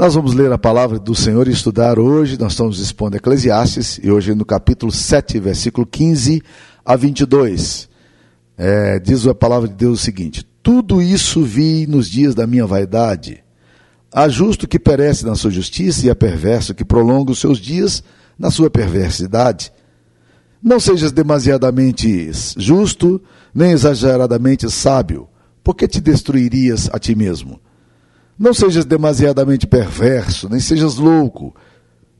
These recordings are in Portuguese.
Nós vamos ler a palavra do Senhor e estudar hoje. Nós estamos expondo Eclesiastes e hoje no capítulo 7, versículo 15 a 22. É, diz a palavra de Deus o seguinte: Tudo isso vi nos dias da minha vaidade. Há justo que perece na sua justiça e há perverso que prolonga os seus dias na sua perversidade. Não sejas demasiadamente justo, nem exageradamente sábio, porque te destruirias a ti mesmo. Não sejas demasiadamente perverso, nem sejas louco,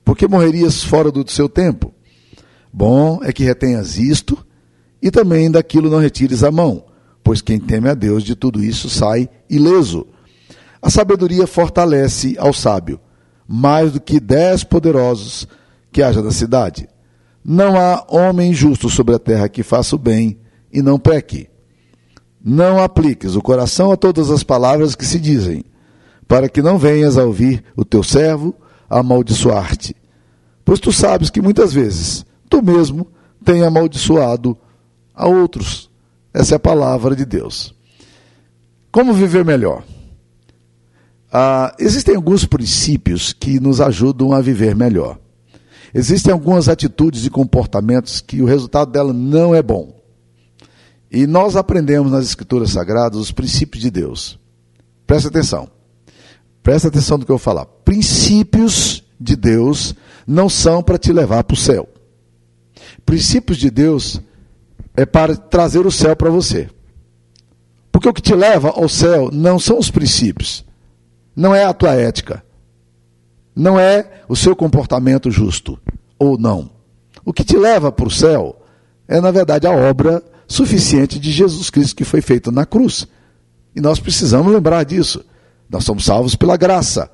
porque morrerias fora do seu tempo. Bom é que retenhas isto e também daquilo não retires a mão, pois quem teme a Deus de tudo isso sai ileso. A sabedoria fortalece ao sábio, mais do que dez poderosos que haja na cidade. Não há homem justo sobre a terra que faça o bem e não peque. Não apliques o coração a todas as palavras que se dizem, para que não venhas a ouvir o teu servo amaldiçoar-te. Pois tu sabes que muitas vezes tu mesmo tem amaldiçoado a outros. Essa é a palavra de Deus. Como viver melhor? Ah, existem alguns princípios que nos ajudam a viver melhor. Existem algumas atitudes e comportamentos que o resultado dela não é bom. E nós aprendemos nas Escrituras Sagradas os princípios de Deus. Presta atenção. Presta atenção no que eu vou falar. Princípios de Deus não são para te levar para o céu. Princípios de Deus é para trazer o céu para você. Porque o que te leva ao céu não são os princípios, não é a tua ética, não é o seu comportamento justo ou não. O que te leva para o céu é, na verdade, a obra suficiente de Jesus Cristo que foi feita na cruz. E nós precisamos lembrar disso. Nós somos salvos pela graça.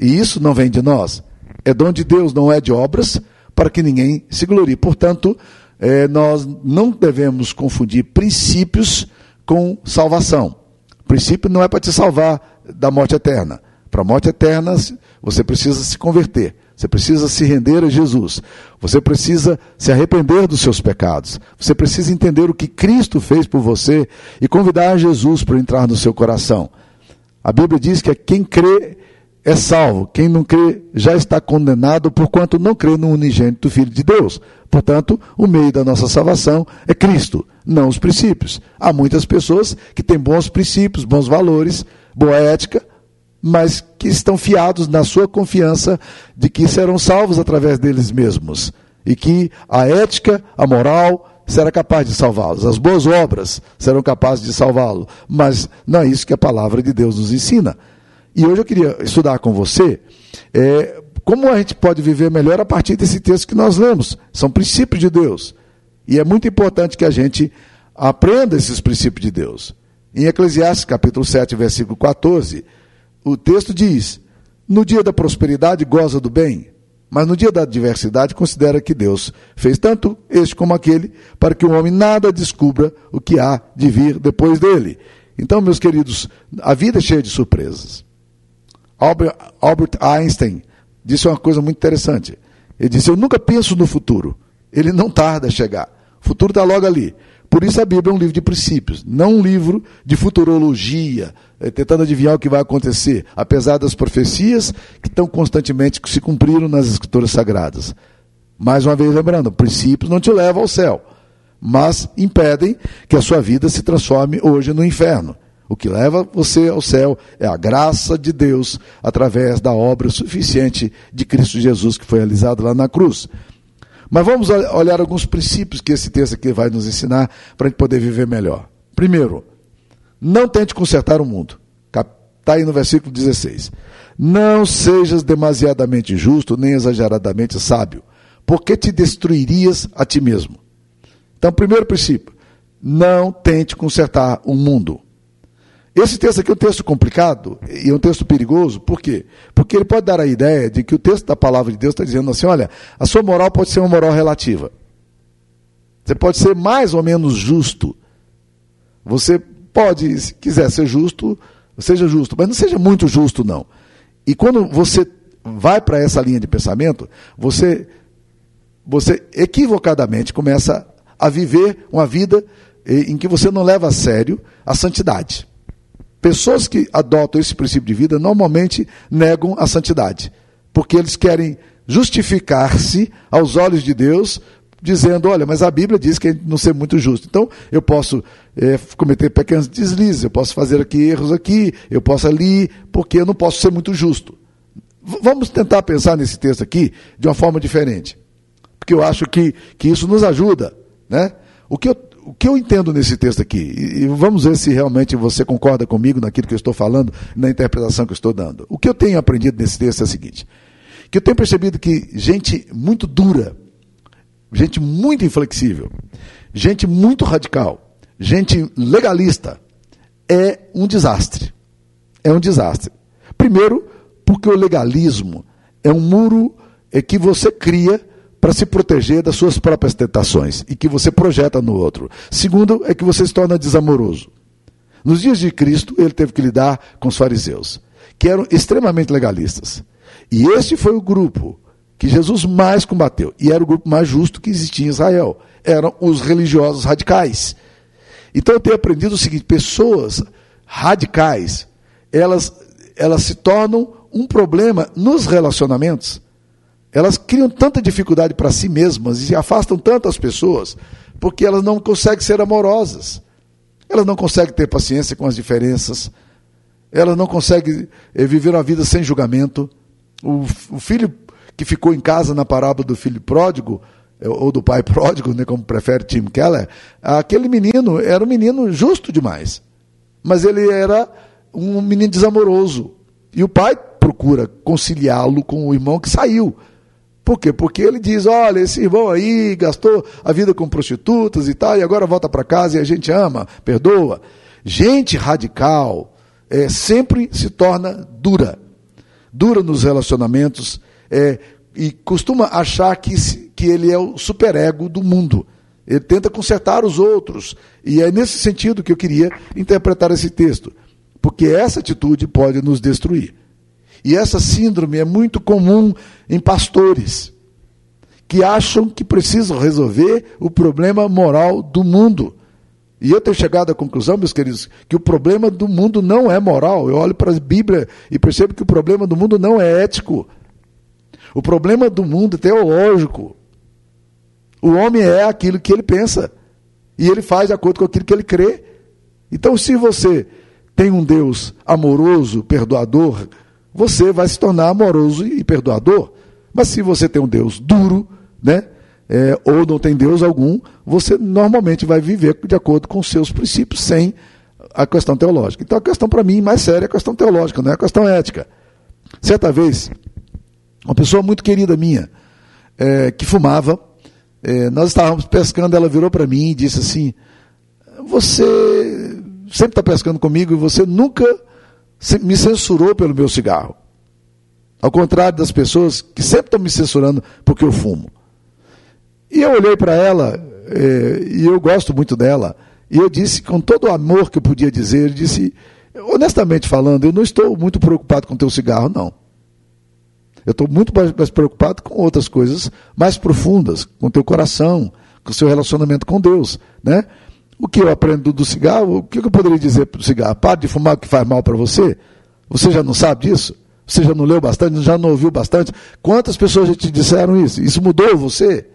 E isso não vem de nós. É dom de Deus, não é de obras, para que ninguém se glorie. Portanto, é, nós não devemos confundir princípios com salvação. princípio não é para te salvar da morte eterna. Para a morte eterna, você precisa se converter. Você precisa se render a Jesus. Você precisa se arrepender dos seus pecados. Você precisa entender o que Cristo fez por você e convidar Jesus para entrar no seu coração. A Bíblia diz que quem crê é salvo, quem não crê já está condenado, porquanto não crê no unigênito Filho de Deus. Portanto, o meio da nossa salvação é Cristo, não os princípios. Há muitas pessoas que têm bons princípios, bons valores, boa ética, mas que estão fiados na sua confiança de que serão salvos através deles mesmos. E que a ética, a moral, será capaz de salvá-los. As boas obras serão capazes de salvá-lo. Mas não é isso que a palavra de Deus nos ensina. E hoje eu queria estudar com você é, como a gente pode viver melhor a partir desse texto que nós lemos. São princípios de Deus. E é muito importante que a gente aprenda esses princípios de Deus. Em Eclesiastes capítulo 7, versículo 14, o texto diz: No dia da prosperidade goza do bem, mas no dia da adversidade, considera que Deus fez tanto este como aquele, para que o homem nada descubra o que há de vir depois dele. Então, meus queridos, a vida é cheia de surpresas. Albert, Einstein disse uma coisa muito interessante. Ele disse: Eu nunca penso no futuro. Ele não tarda a chegar. O futuro está logo ali. Por isso a Bíblia é um livro de princípios, não um livro de futurologia, eh, tentando adivinhar o que vai acontecer, apesar das profecias que estão constantemente se cumpriram nas escrituras sagradas. Mais uma vez lembrando, princípios não te levam ao céu, mas impedem que a sua vida se transforme hoje no inferno. O que leva você ao céu é a graça de Deus através da obra suficiente de Cristo Jesus que foi realizada lá na cruz. Mas vamos olhar alguns princípios que esse texto aqui vai nos ensinar para a gente poder viver melhor. Primeiro, não tente consertar o mundo. Está aí no versículo 16. Não sejas demasiadamente justo, nem exageradamente sábio, porque te destruirias a ti mesmo. Então, primeiro princípio, não tente consertar o mundo. Esse texto aqui é um texto complicado e é um texto perigoso, por quê? Porque ele pode dar a ideia de que o texto da palavra de Deus está dizendo assim: olha, a sua moral pode ser uma moral relativa. Você pode ser mais ou menos justo. Você pode, se quiser ser justo, seja justo, mas não seja muito justo, não. E quando você vai para essa linha de pensamento, você, você equivocadamente começa a viver uma vida em que você não leva a sério a santidade. Pessoas que adotam esse princípio de vida normalmente negam a santidade, porque eles querem justificar-se aos olhos de Deus, dizendo: olha, mas a Bíblia diz que não ser muito justo. Então, eu posso é, cometer pequenos deslizes, eu posso fazer aqui erros aqui, eu posso ali, porque eu não posso ser muito justo. V vamos tentar pensar nesse texto aqui de uma forma diferente, porque eu acho que, que isso nos ajuda. Né? O que eu o que eu entendo nesse texto aqui, e vamos ver se realmente você concorda comigo naquilo que eu estou falando, na interpretação que eu estou dando. O que eu tenho aprendido nesse texto é o seguinte: que eu tenho percebido que gente muito dura, gente muito inflexível, gente muito radical, gente legalista, é um desastre. É um desastre. Primeiro, porque o legalismo é um muro é que você cria para se proteger das suas próprias tentações e que você projeta no outro. Segundo, é que você se torna desamoroso. Nos dias de Cristo, ele teve que lidar com os fariseus, que eram extremamente legalistas. E este foi o grupo que Jesus mais combateu, e era o grupo mais justo que existia em Israel. Eram os religiosos radicais. Então eu tenho aprendido o seguinte: pessoas radicais, elas, elas se tornam um problema nos relacionamentos elas criam tanta dificuldade para si mesmas e afastam tanto as pessoas, porque elas não conseguem ser amorosas. Elas não conseguem ter paciência com as diferenças. Elas não conseguem eh, viver uma vida sem julgamento. O, o filho que ficou em casa na parábola do filho pródigo, eh, ou do pai pródigo, né, como prefere Tim Keller, aquele menino era um menino justo demais. Mas ele era um menino desamoroso. E o pai procura conciliá-lo com o irmão que saiu. Por quê? Porque ele diz: olha, esse irmão aí gastou a vida com prostitutas e tal, e agora volta para casa e a gente ama, perdoa. Gente radical é, sempre se torna dura. Dura nos relacionamentos é, e costuma achar que, que ele é o superego do mundo. Ele tenta consertar os outros. E é nesse sentido que eu queria interpretar esse texto. Porque essa atitude pode nos destruir. E essa síndrome é muito comum em pastores que acham que precisam resolver o problema moral do mundo. E eu tenho chegado à conclusão, meus queridos, que o problema do mundo não é moral. Eu olho para a Bíblia e percebo que o problema do mundo não é ético. O problema do mundo é teológico. O homem é aquilo que ele pensa. E ele faz de acordo com aquilo que ele crê. Então, se você tem um Deus amoroso, perdoador, você vai se tornar amoroso e perdoador. Mas se você tem um Deus duro, né? É, ou não tem Deus algum, você normalmente vai viver de acordo com seus princípios, sem a questão teológica. Então a questão para mim mais séria é a questão teológica, não é a questão ética. Certa vez, uma pessoa muito querida minha, é, que fumava, é, nós estávamos pescando, ela virou para mim e disse assim: Você sempre está pescando comigo e você nunca me censurou pelo meu cigarro. Ao contrário das pessoas que sempre estão me censurando porque eu fumo. E eu olhei para ela, eh, e eu gosto muito dela, e eu disse, com todo o amor que eu podia dizer, eu disse, honestamente falando, eu não estou muito preocupado com o teu cigarro, não. Eu estou muito mais, preocupado com outras coisas mais profundas, com o teu coração, com o seu relacionamento com Deus, né? O que eu aprendo do cigarro, o que eu poderia dizer para o cigarro? Pare de fumar o que faz mal para você? Você já não sabe disso? Você já não leu bastante? Já não ouviu bastante? Quantas pessoas já te disseram isso? Isso mudou você?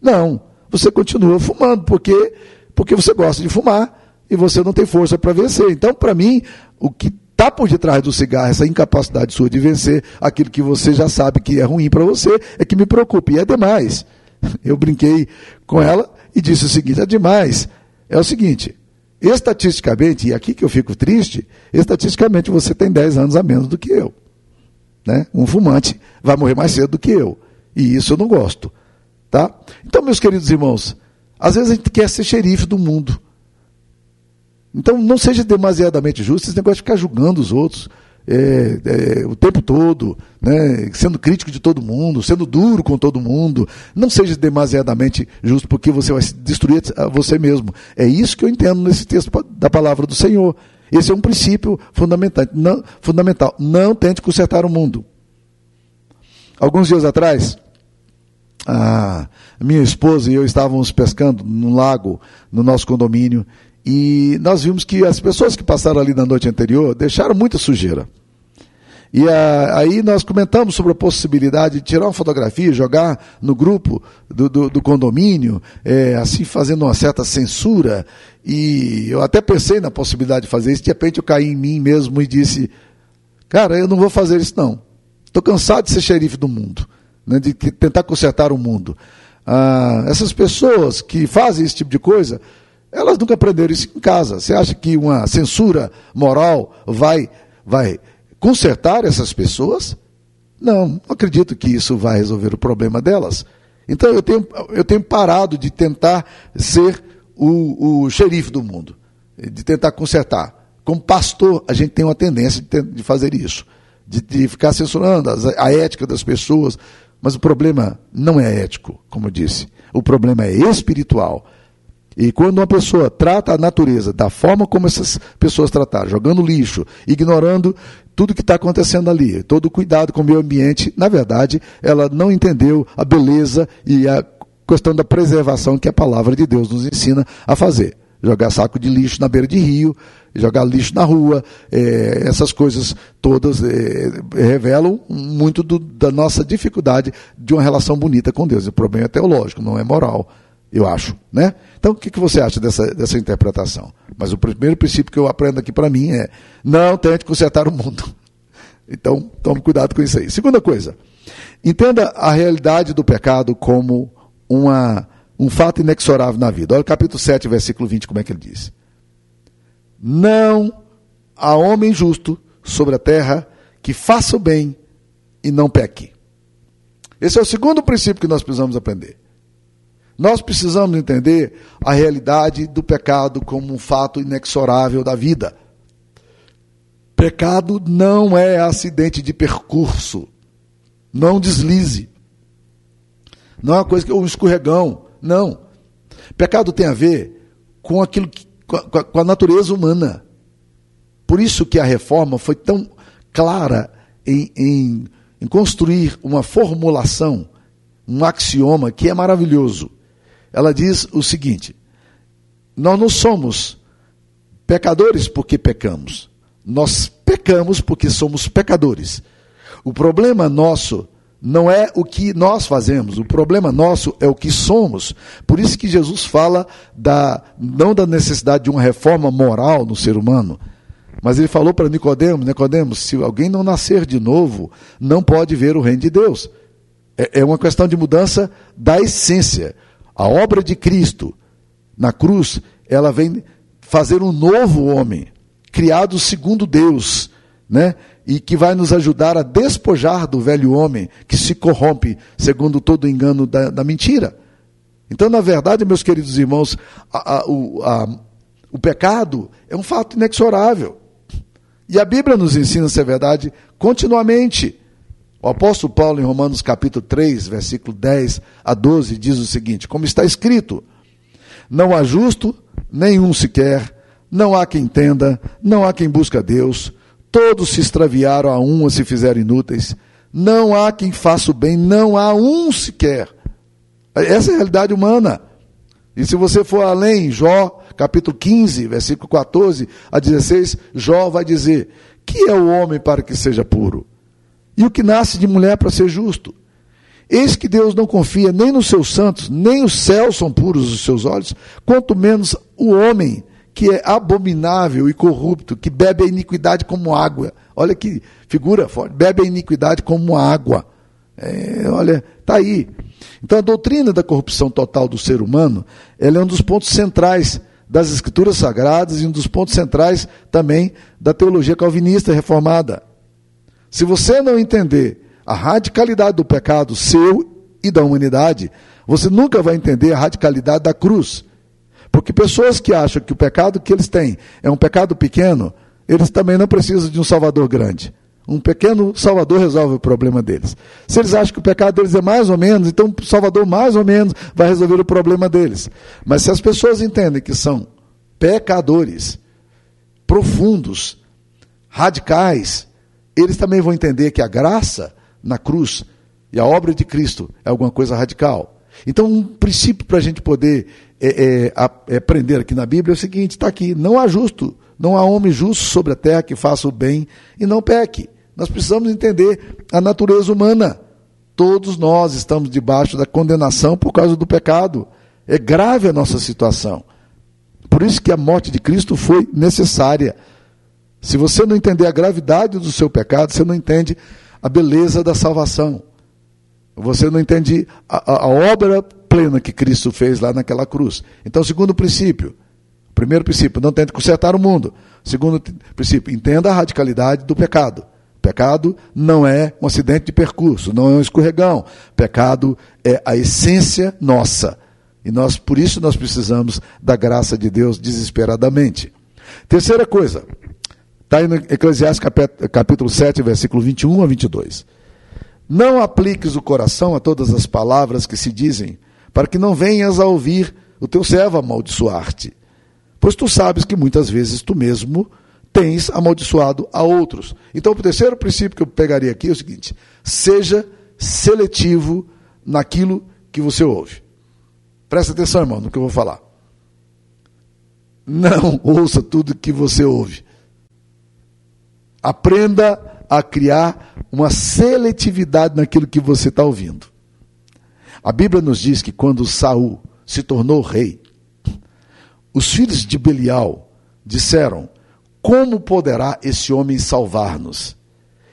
Não. Você continua fumando, porque, porque você gosta de fumar e você não tem força para vencer. Então, para mim, o que está por detrás do cigarro, essa incapacidade sua de vencer aquilo que você já sabe que é ruim para você, é que me preocupa. E é demais. Eu brinquei com ela e disse o seguinte: é demais é o seguinte: estatisticamente, e aqui que eu fico triste, estatisticamente você tem 10 anos a menos do que eu. Né? Um fumante vai morrer mais cedo do que eu. E isso eu não gosto. Tá? Então, meus queridos irmãos, às vezes a gente quer ser xerife do mundo. Então, não seja demasiadamente justo esse negócio de ficar julgando os outros é, é, o tempo todo, né, sendo crítico de todo mundo, sendo duro com todo mundo. Não seja demasiadamente justo, porque você vai destruir você mesmo. É isso que eu entendo nesse texto da palavra do Senhor. Esse é um princípio fundamental. Não, fundamental. não tente consertar o mundo. Alguns dias atrás, a minha esposa e eu estávamos pescando num lago no nosso condomínio E nós vimos que as pessoas que passaram ali na noite anterior deixaram muita sujeira. E a, aí nós comentamos sobre a possibilidade de tirar uma fotografia, jogar no grupo do, do, do condomínio, é, assim fazendo uma certa censura. E eu até pensei na possibilidade de fazer isso, de repente eu caí em mim mesmo e disse, cara, eu não vou fazer isso não. Estou cansado de ser xerife do mundo, né, de tentar consertar o mundo. Ah, essas pessoas que fazem esse tipo de coisa, elas nunca aprenderam isso em casa. Você acha que uma censura moral vai, vai consertar essas pessoas? Não, não acredito que isso vai resolver o problema delas. Então eu tenho, eu tenho parado de tentar ser o, o xerife do mundo, de tentar consertar. Como pastor, a gente tem uma tendência de, de fazer isso, de, de ficar censurando a, a ética das pessoas, mas o problema não é ético, como eu disse. O problema é espiritual. E quando uma pessoa trata a natureza da forma como essas pessoas trataram, jogando lixo, ignorando tudo que está acontecendo ali, todo o cuidado com o meio ambiente, na verdade, ela não entendeu a beleza e a questão da preservação que a palavra de Deus nos ensina a fazer. Jogar saco de lixo na beira de rio, jogar lixo na rua, é, essas coisas todas é, revelam muito do, da nossa dificuldade de uma relação bonita com Deus. O problema é teológico, não é moral eu acho, né? Então, o que, que você acha dessa, dessa interpretação? Mas o primeiro princípio que eu aprendo aqui para mim é: não tente consertar o mundo. Então, tome cuidado com isso aí. Segunda coisa, entenda a realidade do pecado como uma, um fato inexorável na vida. Olha o capítulo 7, versículo 20, como é que ele diz: Não há homem justo sobre a terra que faça o bem e não peque. Esse é o segundo princípio que nós precisamos aprender. Nós precisamos entender a realidade do pecado como um fato inexorável da vida. Pecado não é acidente de percurso. Não deslize. Não é uma coisa que um escorregão. Não. Pecado tem a ver com aquilo que, com, a, com a natureza humana. Por isso que a reforma foi tão clara em, em, em construir uma formulação, um axioma que é maravilhoso ela diz o seguinte: nós não somos pecadores porque pecamos, nós pecamos porque somos pecadores. O problema nosso não é o que nós fazemos, o problema nosso é o que somos. Por isso que Jesus fala da não da necessidade de uma reforma moral no ser humano, mas ele falou para Nicodemos, Nicodemos, se alguém não nascer de novo, não pode ver o reino de Deus. É, é uma questão de mudança da essência. A obra de Cristo na cruz, ela vem fazer um novo homem, criado segundo Deus, né? E que vai nos ajudar a despojar do velho homem que se corrompe segundo todo o engano da, da mentira. Então, na verdade, meus queridos irmãos, a, a, o, a, o pecado é um fato inexorável. E a Bíblia nos ensina essa verdade continuamente. O apóstolo Paulo, em Romanos capítulo 3, versículo 10 a 12, diz o seguinte: Como está escrito, não há justo, nenhum sequer, não há quem entenda, não há quem busque a Deus, todos se extraviaram, a um se fizeram inúteis, não há quem faça o bem, não há um sequer. Essa é a realidade humana. E se você for além, Jó, capítulo 15, versículo 14 a 16, Jó vai dizer: Que é o homem para que seja puro? E o que nasce de mulher para ser justo. Eis que Deus não confia nem nos seus santos, nem os céus são puros os seus olhos, quanto menos o homem, que é abominável e corrupto, que bebe a iniquidade como água. Olha que figura forte, bebe a iniquidade como água. É, olha, está aí. Então a doutrina da corrupção total do ser humano, ela é um dos pontos centrais das escrituras sagradas e um dos pontos centrais também da teologia calvinista reformada. Se você não entender a radicalidade do pecado seu e da humanidade, você nunca vai entender a radicalidade da cruz. Porque pessoas que acham que o pecado que eles têm é um pecado pequeno, eles também não precisam de um salvador grande. Um pequeno salvador resolve o problema deles. Se eles acham que o pecado deles é mais ou menos, então o salvador mais ou menos vai resolver o problema deles. Mas se as pessoas entendem que são pecadores profundos, radicais, eles também vão entender que a graça na cruz e a obra de Cristo é alguma coisa radical. Então, um princípio para a gente poder é, é, a, é, aprender aqui na Bíblia é o seguinte: está aqui, não há justo, não há homem justo sobre a terra que faça o bem e não peque. Nós precisamos entender a natureza humana. Todos nós estamos debaixo da condenação por causa do pecado. É grave a nossa situação. Por isso que a morte de Cristo foi necessária. Se você não entender a gravidade do seu pecado, você não entende a beleza da salvação. Você não entende a, a, obra plena que Cristo fez lá naquela cruz. Então, segundo princípio, primeiro princípio, não tente consertar o mundo. Segundo princípio, entenda a radicalidade do pecado. Pecado não é um acidente de percurso, não é um escorregão. Pecado é a essência nossa. E nós, por isso, nós precisamos da graça de Deus desesperadamente. Terceira coisa, está no Eclesiastes capítulo 7, versículo 21 a 22. Não apliques o coração a todas as palavras que se dizem, para que não venhas a ouvir o teu servo amaldiçoar-te. Pois tu sabes que muitas vezes tu mesmo tens amaldiçoado a outros. Então, o terceiro princípio que eu pegaria aqui é o seguinte: seja seletivo naquilo que você ouve. Presta atenção, irmão, no que eu vou falar. Não ouça tudo que você ouve. Aprenda a criar uma seletividade naquilo que você está ouvindo. A Bíblia nos diz que quando Saul se tornou rei, os filhos de Belial disseram: como poderá esse homem salvar-nos?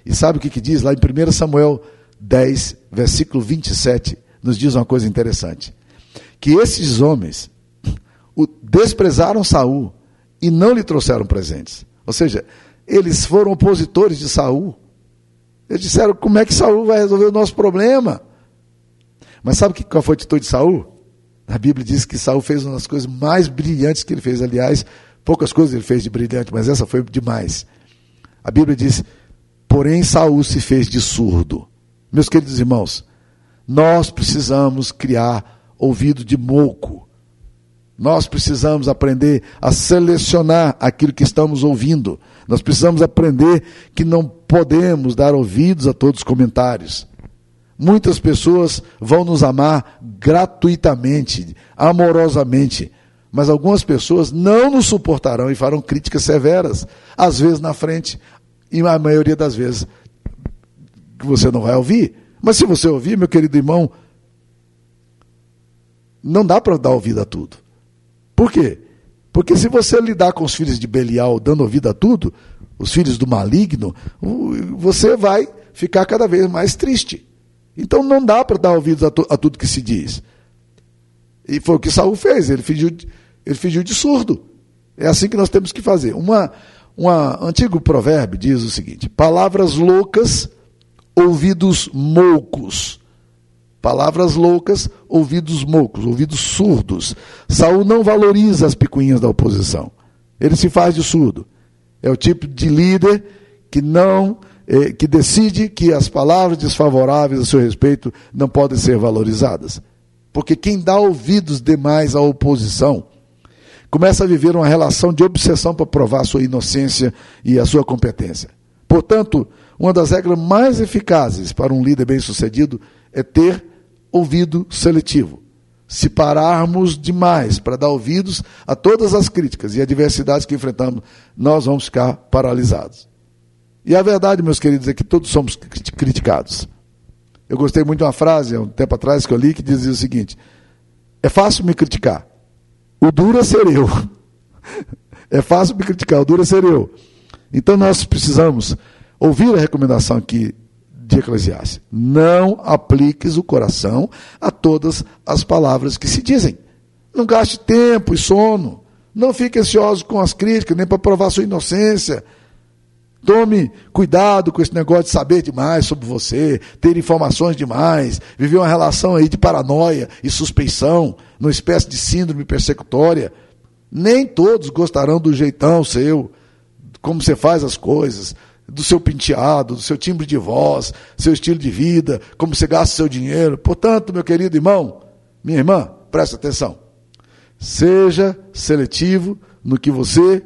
E sabe o que, que diz lá em 1 Samuel 10, versículo 27, nos diz uma coisa interessante: que esses homens desprezaram Saul e não lhe trouxeram presentes. Ou seja, eles foram opositores de Saul. Eles disseram: como é que Saul vai resolver o nosso problema? Mas sabe qual foi a atitude de Saul? A Bíblia diz que Saul fez uma das coisas mais brilhantes que ele fez. Aliás, Poucas coisas ele fez de brilhante, mas essa foi demais. A Bíblia diz: porém Saul se fez de surdo. Meus queridos irmãos, nós precisamos criar ouvido de moco. Nós precisamos aprender a selecionar aquilo que estamos ouvindo. Nós precisamos aprender que não podemos dar ouvidos a todos os comentários. Muitas pessoas vão nos amar gratuitamente, amorosamente, mas algumas pessoas não nos suportarão e farão críticas severas, às vezes na frente, e a maioria das vezes que você não vai ouvir. Mas se você ouvir, meu querido irmão, não dá para dar ouvido a tudo. Por quê? Porque se você lidar com os filhos de Belial dando ouvido a tudo, os filhos do maligno, você vai ficar cada vez mais triste. Então não dá para dar ouvidos a, a, tudo que se diz. E foi o que Saul fez, ele fingiu, ele fingiu de surdo. É assim que nós temos que fazer. Uma, um antigo provérbio diz o seguinte: palavras loucas, ouvidos moucos. Palavras loucas, ouvidos moucos, ouvidos surdos. Saul não valoriza as picuinhas da oposição. Ele se faz de surdo. É o tipo de líder que não eh, que decide que as palavras desfavoráveis a seu respeito não podem ser valorizadas. Porque quem dá ouvidos demais à oposição começa a viver uma relação de obsessão para provar sua inocência e a sua competência. Portanto, uma das regras mais eficazes para um líder bem-sucedido é ter ouvido seletivo. Se pararmos demais para dar ouvidos a todas as críticas e adversidades que enfrentamos, nós vamos ficar paralisados. E a verdade, meus queridos, é que todos somos criticados. Eu gostei muito de uma frase, há um tempo atrás, que eu li, que dizia o seguinte: É fácil me criticar, o duro é ser eu. É fácil me criticar, o duro é ser eu. Então nós precisamos ouvir a recomendação aqui de Eclesiastes. Não apliques o coração a todas as palavras que se dizem. Não gaste tempo e sono. Não fique ansioso com as críticas, nem para provar sua inocência. Tome cuidado com esse negócio de saber demais sobre você, ter informações demais, viver uma relação aí de paranoia e suspeição, numa espécie de síndrome persecutória. Nem todos gostarão do jeitão seu, como você faz as coisas, do seu penteado, do seu timbre de voz, seu estilo de vida, como você gasta seu dinheiro. Portanto, meu querido irmão, minha irmã, preste atenção. Seja seletivo no que você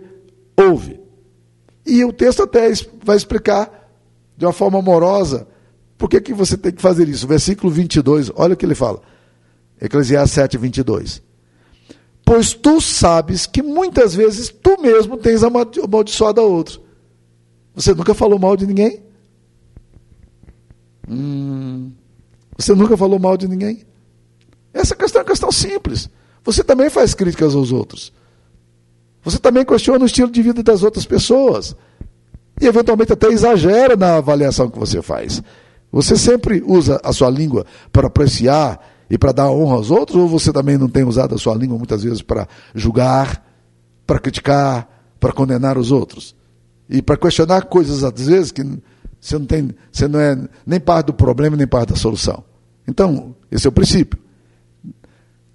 ouve. E o texto até vai explicar de uma forma amorosa por que, que você tem que fazer isso. Versículo 22, olha o que ele fala. Eclesiastes 7, 22. Pois tu sabes que muitas vezes tu mesmo tens amaldiçoado a outro. Você nunca falou mal de ninguém? Hum, você nunca falou mal de ninguém? Essa questão é uma questão simples. Você também faz críticas aos outros. Você também questiona o estilo de vida das outras pessoas. E eventualmente até exagera na avaliação que você faz. Você sempre usa a sua língua para apreciar e para dar honra aos outros, ou você também não tem usado a sua língua muitas vezes para julgar, para criticar, para condenar os outros? E para questionar coisas, às vezes, que você não, tem, você não é nem parte do problema, nem parte da solução. Então, esse é o princípio.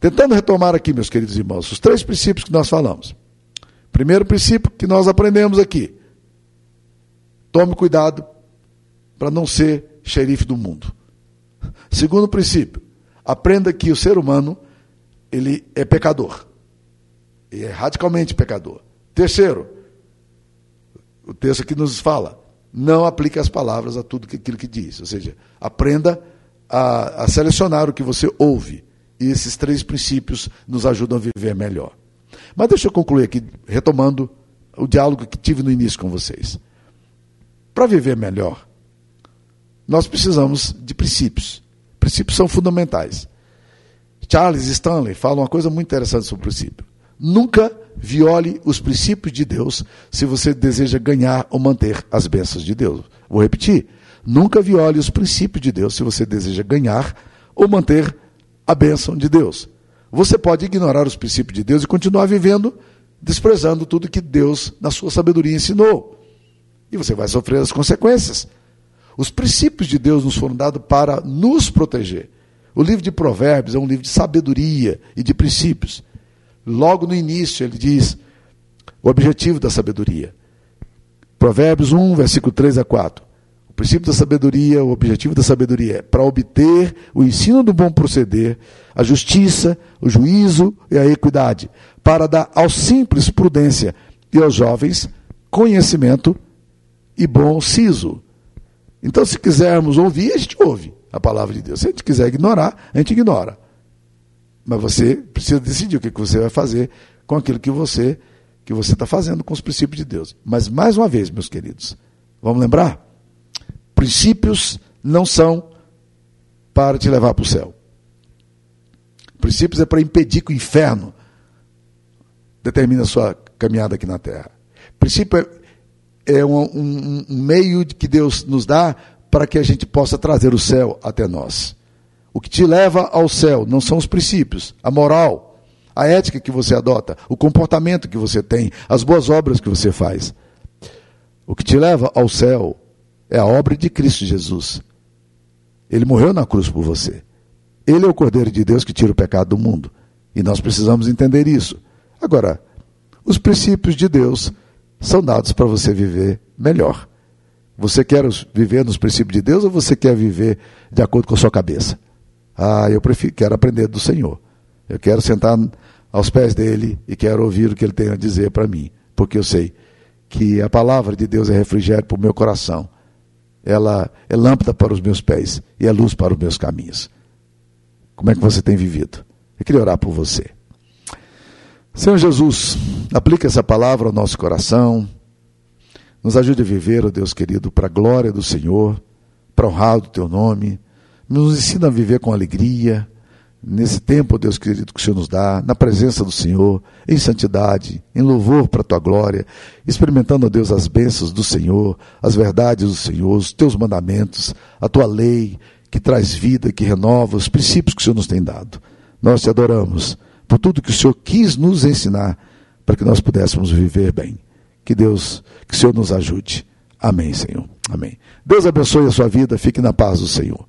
Tentando retomar aqui, meus queridos irmãos, os três princípios que nós falamos. Primeiro princípio que nós aprendemos aqui: tome cuidado para não ser xerife do mundo. Segundo princípio, aprenda que o ser humano ele é pecador. E é radicalmente pecador. Terceiro, o texto aqui nos fala, não aplique as palavras a tudo aquilo que diz. Ou seja, aprenda a, a selecionar o que você ouve. E esses três princípios nos ajudam a viver melhor. Mas deixa eu concluir aqui, retomando o diálogo que tive no início com vocês. Para viver melhor, nós precisamos de princípios. Princípios são fundamentais. Charles Stanley fala uma coisa muito interessante sobre o princípio. Nunca viole os princípios de Deus se você deseja ganhar ou manter as bênçãos de Deus. Vou repetir. Nunca viole os princípios de Deus se você deseja ganhar ou manter a bênção de Deus. Você pode ignorar os princípios de Deus e continuar vivendo desprezando tudo que Deus, na sua sabedoria, ensinou. E você vai sofrer as consequências. Os princípios de Deus nos foram dados para nos proteger. O livro de Provérbios é um livro de sabedoria e de princípios. Logo no início, ele diz o objetivo da sabedoria. Provérbios 1, versículo 3 a 4. O princípio da sabedoria, o objetivo da sabedoria é para obter o ensino do bom proceder, a justiça, o juízo e a equidade, para dar aos simples prudência e aos jovens conhecimento e bom siso. Então, se quisermos ouvir, a gente ouve a palavra de Deus. Se a gente quiser ignorar, a gente ignora. Mas você precisa decidir o que você vai fazer com aquilo que você que você está fazendo com os princípios de Deus. Mas mais uma vez, meus queridos, vamos lembrar? Princípios não são para te levar para o céu. Princípios é para impedir que o inferno determine a sua caminhada aqui na terra. Princípio é, é um, um, um meio que Deus nos dá para que a gente possa trazer o céu até nós. O que te leva ao céu não são os princípios, a moral, a ética que você adota, o comportamento que você tem, as boas obras que você faz. O que te leva ao céu é a obra de Cristo Jesus. Ele morreu na cruz por você. Ele é o Cordeiro de Deus que tira o pecado do mundo. E nós precisamos entender isso. Agora, os princípios de Deus são dados para você viver melhor. Você quer viver nos princípios de Deus ou você quer viver de acordo com a sua cabeça? Ah, eu prefiro, quero aprender do Senhor. Eu quero sentar aos pés dele e quero ouvir o que ele tem a dizer para mim, porque eu sei que a palavra de Deus é refrigério para o meu coração. Ela é lâmpada para os meus pés e é luz para os meus caminhos. Como é que você tem vivido? Eu queria orar por você. Senhor Jesus, aplica essa palavra ao nosso coração nos ajude a viver, ó Deus querido, para a glória do Senhor, para honrar o teu nome. Nos ensina a viver com alegria, nesse tempo, Deus querido, que o Senhor nos dá, na presença do Senhor, em santidade, em louvor para a tua glória, experimentando, Deus, as bênçãos do Senhor, as verdades do Senhor, os teus mandamentos, a tua lei, que traz vida, que renova, os princípios que o Senhor nos tem dado. Nós te adoramos por tudo que o Senhor quis nos ensinar para que nós pudéssemos viver bem. Que Deus, que o Senhor nos ajude. Amém, Senhor. Amém. Deus abençoe a sua vida. Fique na paz do Senhor.